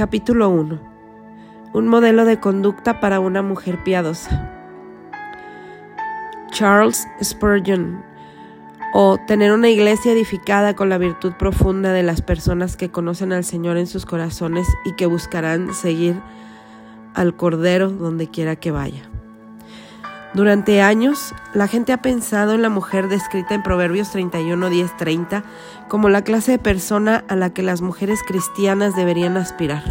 Capítulo 1. Un modelo de conducta para una mujer piadosa. Charles Spurgeon. O tener una iglesia edificada con la virtud profunda de las personas que conocen al Señor en sus corazones y que buscarán seguir al Cordero donde quiera que vaya. Durante años, la gente ha pensado en la mujer descrita en Proverbios 31, 10, 30 como la clase de persona a la que las mujeres cristianas deberían aspirar.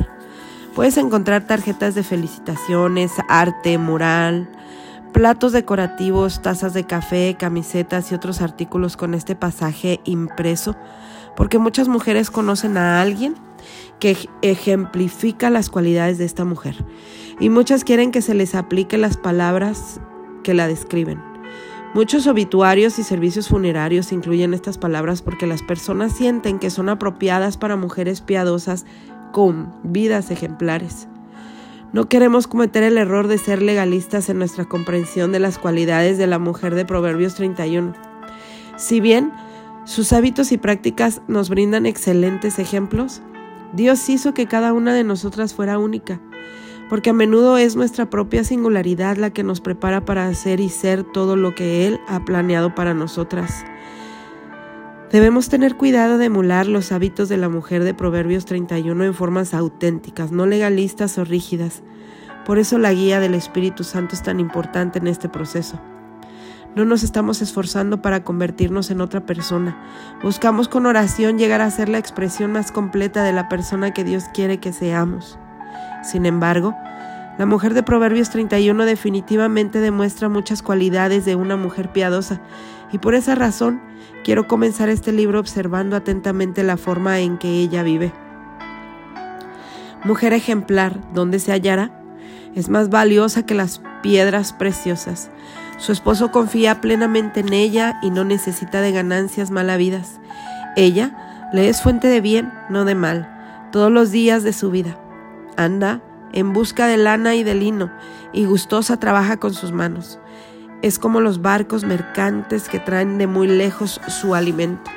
Puedes encontrar tarjetas de felicitaciones, arte, mural, platos decorativos, tazas de café, camisetas y otros artículos con este pasaje impreso, porque muchas mujeres conocen a alguien que ejemplifica las cualidades de esta mujer y muchas quieren que se les aplique las palabras la describen. Muchos obituarios y servicios funerarios incluyen estas palabras porque las personas sienten que son apropiadas para mujeres piadosas con vidas ejemplares. No queremos cometer el error de ser legalistas en nuestra comprensión de las cualidades de la mujer de Proverbios 31. Si bien sus hábitos y prácticas nos brindan excelentes ejemplos, Dios hizo que cada una de nosotras fuera única porque a menudo es nuestra propia singularidad la que nos prepara para hacer y ser todo lo que Él ha planeado para nosotras. Debemos tener cuidado de emular los hábitos de la mujer de Proverbios 31 en formas auténticas, no legalistas o rígidas. Por eso la guía del Espíritu Santo es tan importante en este proceso. No nos estamos esforzando para convertirnos en otra persona. Buscamos con oración llegar a ser la expresión más completa de la persona que Dios quiere que seamos. Sin embargo, la mujer de Proverbios 31 definitivamente demuestra muchas cualidades de una mujer piadosa y por esa razón quiero comenzar este libro observando atentamente la forma en que ella vive. Mujer ejemplar, ¿dónde se hallará? Es más valiosa que las piedras preciosas. Su esposo confía plenamente en ella y no necesita de ganancias malavidas. Ella le es fuente de bien, no de mal, todos los días de su vida. Anda en busca de lana y de lino, y gustosa trabaja con sus manos. Es como los barcos mercantes que traen de muy lejos su alimento.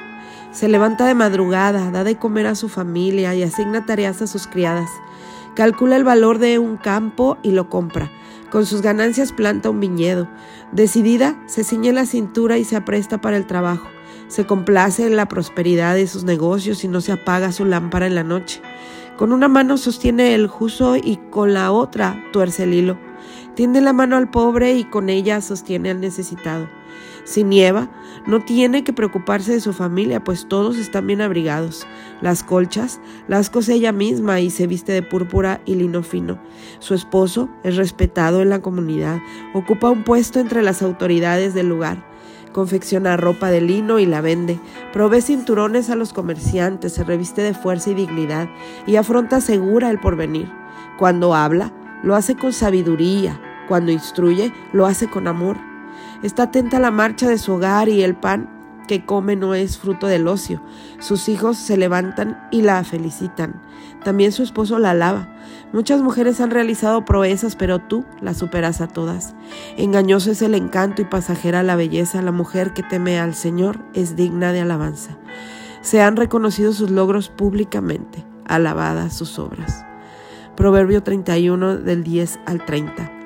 Se levanta de madrugada, da de comer a su familia y asigna tareas a sus criadas. Calcula el valor de un campo y lo compra. Con sus ganancias planta un viñedo. Decidida, se ciñe la cintura y se apresta para el trabajo. Se complace en la prosperidad de sus negocios y no se apaga su lámpara en la noche. Con una mano sostiene el juso y con la otra tuerce el hilo. Tiende la mano al pobre y con ella sostiene al necesitado. Si nieva, no tiene que preocuparse de su familia, pues todos están bien abrigados. Las colchas las cose ella misma y se viste de púrpura y lino fino. Su esposo es respetado en la comunidad, ocupa un puesto entre las autoridades del lugar confecciona ropa de lino y la vende, provee cinturones a los comerciantes, se reviste de fuerza y dignidad y afronta segura el porvenir. Cuando habla, lo hace con sabiduría, cuando instruye, lo hace con amor. Está atenta a la marcha de su hogar y el pan que come no es fruto del ocio. Sus hijos se levantan y la felicitan. También su esposo la alaba. Muchas mujeres han realizado proezas, pero tú las superas a todas. Engañoso es el encanto y pasajera la belleza. La mujer que teme al Señor es digna de alabanza. Se han reconocido sus logros públicamente, alabadas sus obras. Proverbio 31 del 10 al 30.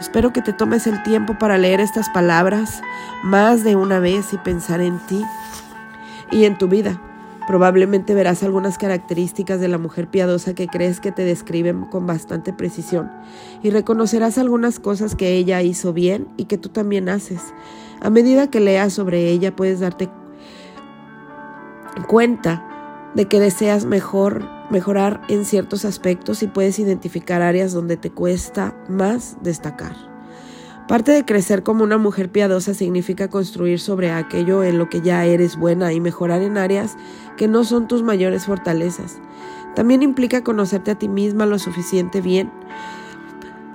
Espero que te tomes el tiempo para leer estas palabras más de una vez y pensar en ti y en tu vida. Probablemente verás algunas características de la mujer piadosa que crees que te describen con bastante precisión y reconocerás algunas cosas que ella hizo bien y que tú también haces. A medida que leas sobre ella puedes darte cuenta de que deseas mejor, mejorar en ciertos aspectos y puedes identificar áreas donde te cuesta más destacar. Parte de crecer como una mujer piadosa significa construir sobre aquello en lo que ya eres buena y mejorar en áreas que no son tus mayores fortalezas. También implica conocerte a ti misma lo suficiente bien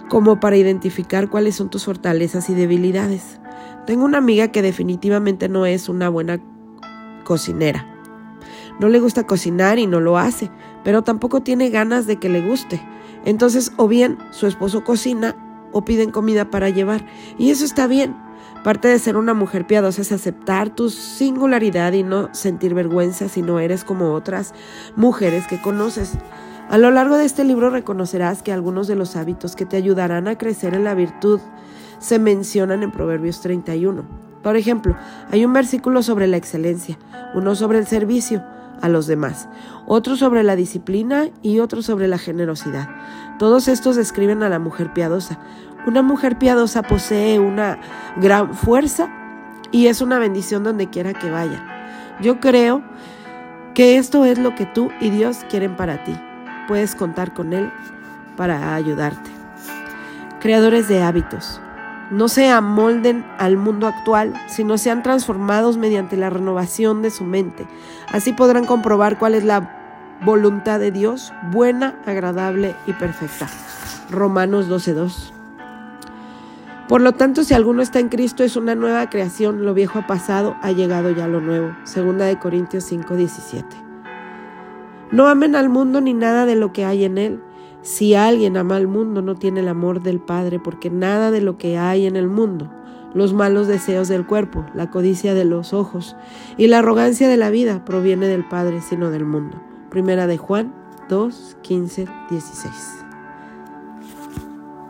como para identificar cuáles son tus fortalezas y debilidades. Tengo una amiga que definitivamente no es una buena cocinera no le gusta cocinar y no lo hace, pero tampoco tiene ganas de que le guste. Entonces, o bien su esposo cocina o piden comida para llevar. Y eso está bien. Parte de ser una mujer piadosa es aceptar tu singularidad y no sentir vergüenza si no eres como otras mujeres que conoces. A lo largo de este libro reconocerás que algunos de los hábitos que te ayudarán a crecer en la virtud se mencionan en Proverbios 31. Por ejemplo, hay un versículo sobre la excelencia, uno sobre el servicio a los demás, otro sobre la disciplina y otro sobre la generosidad. Todos estos describen a la mujer piadosa. Una mujer piadosa posee una gran fuerza y es una bendición donde quiera que vaya. Yo creo que esto es lo que tú y Dios quieren para ti. Puedes contar con Él para ayudarte. Creadores de hábitos no se amolden al mundo actual, sino sean transformados mediante la renovación de su mente. Así podrán comprobar cuál es la voluntad de Dios, buena, agradable y perfecta. Romanos 12.2. Por lo tanto, si alguno está en Cristo, es una nueva creación, lo viejo ha pasado, ha llegado ya lo nuevo. Segunda de Corintios 5.17. No amen al mundo ni nada de lo que hay en él. Si alguien ama al mundo, no tiene el amor del Padre, porque nada de lo que hay en el mundo, los malos deseos del cuerpo, la codicia de los ojos y la arrogancia de la vida proviene del Padre, sino del mundo. Primera de Juan 2, 15, 16.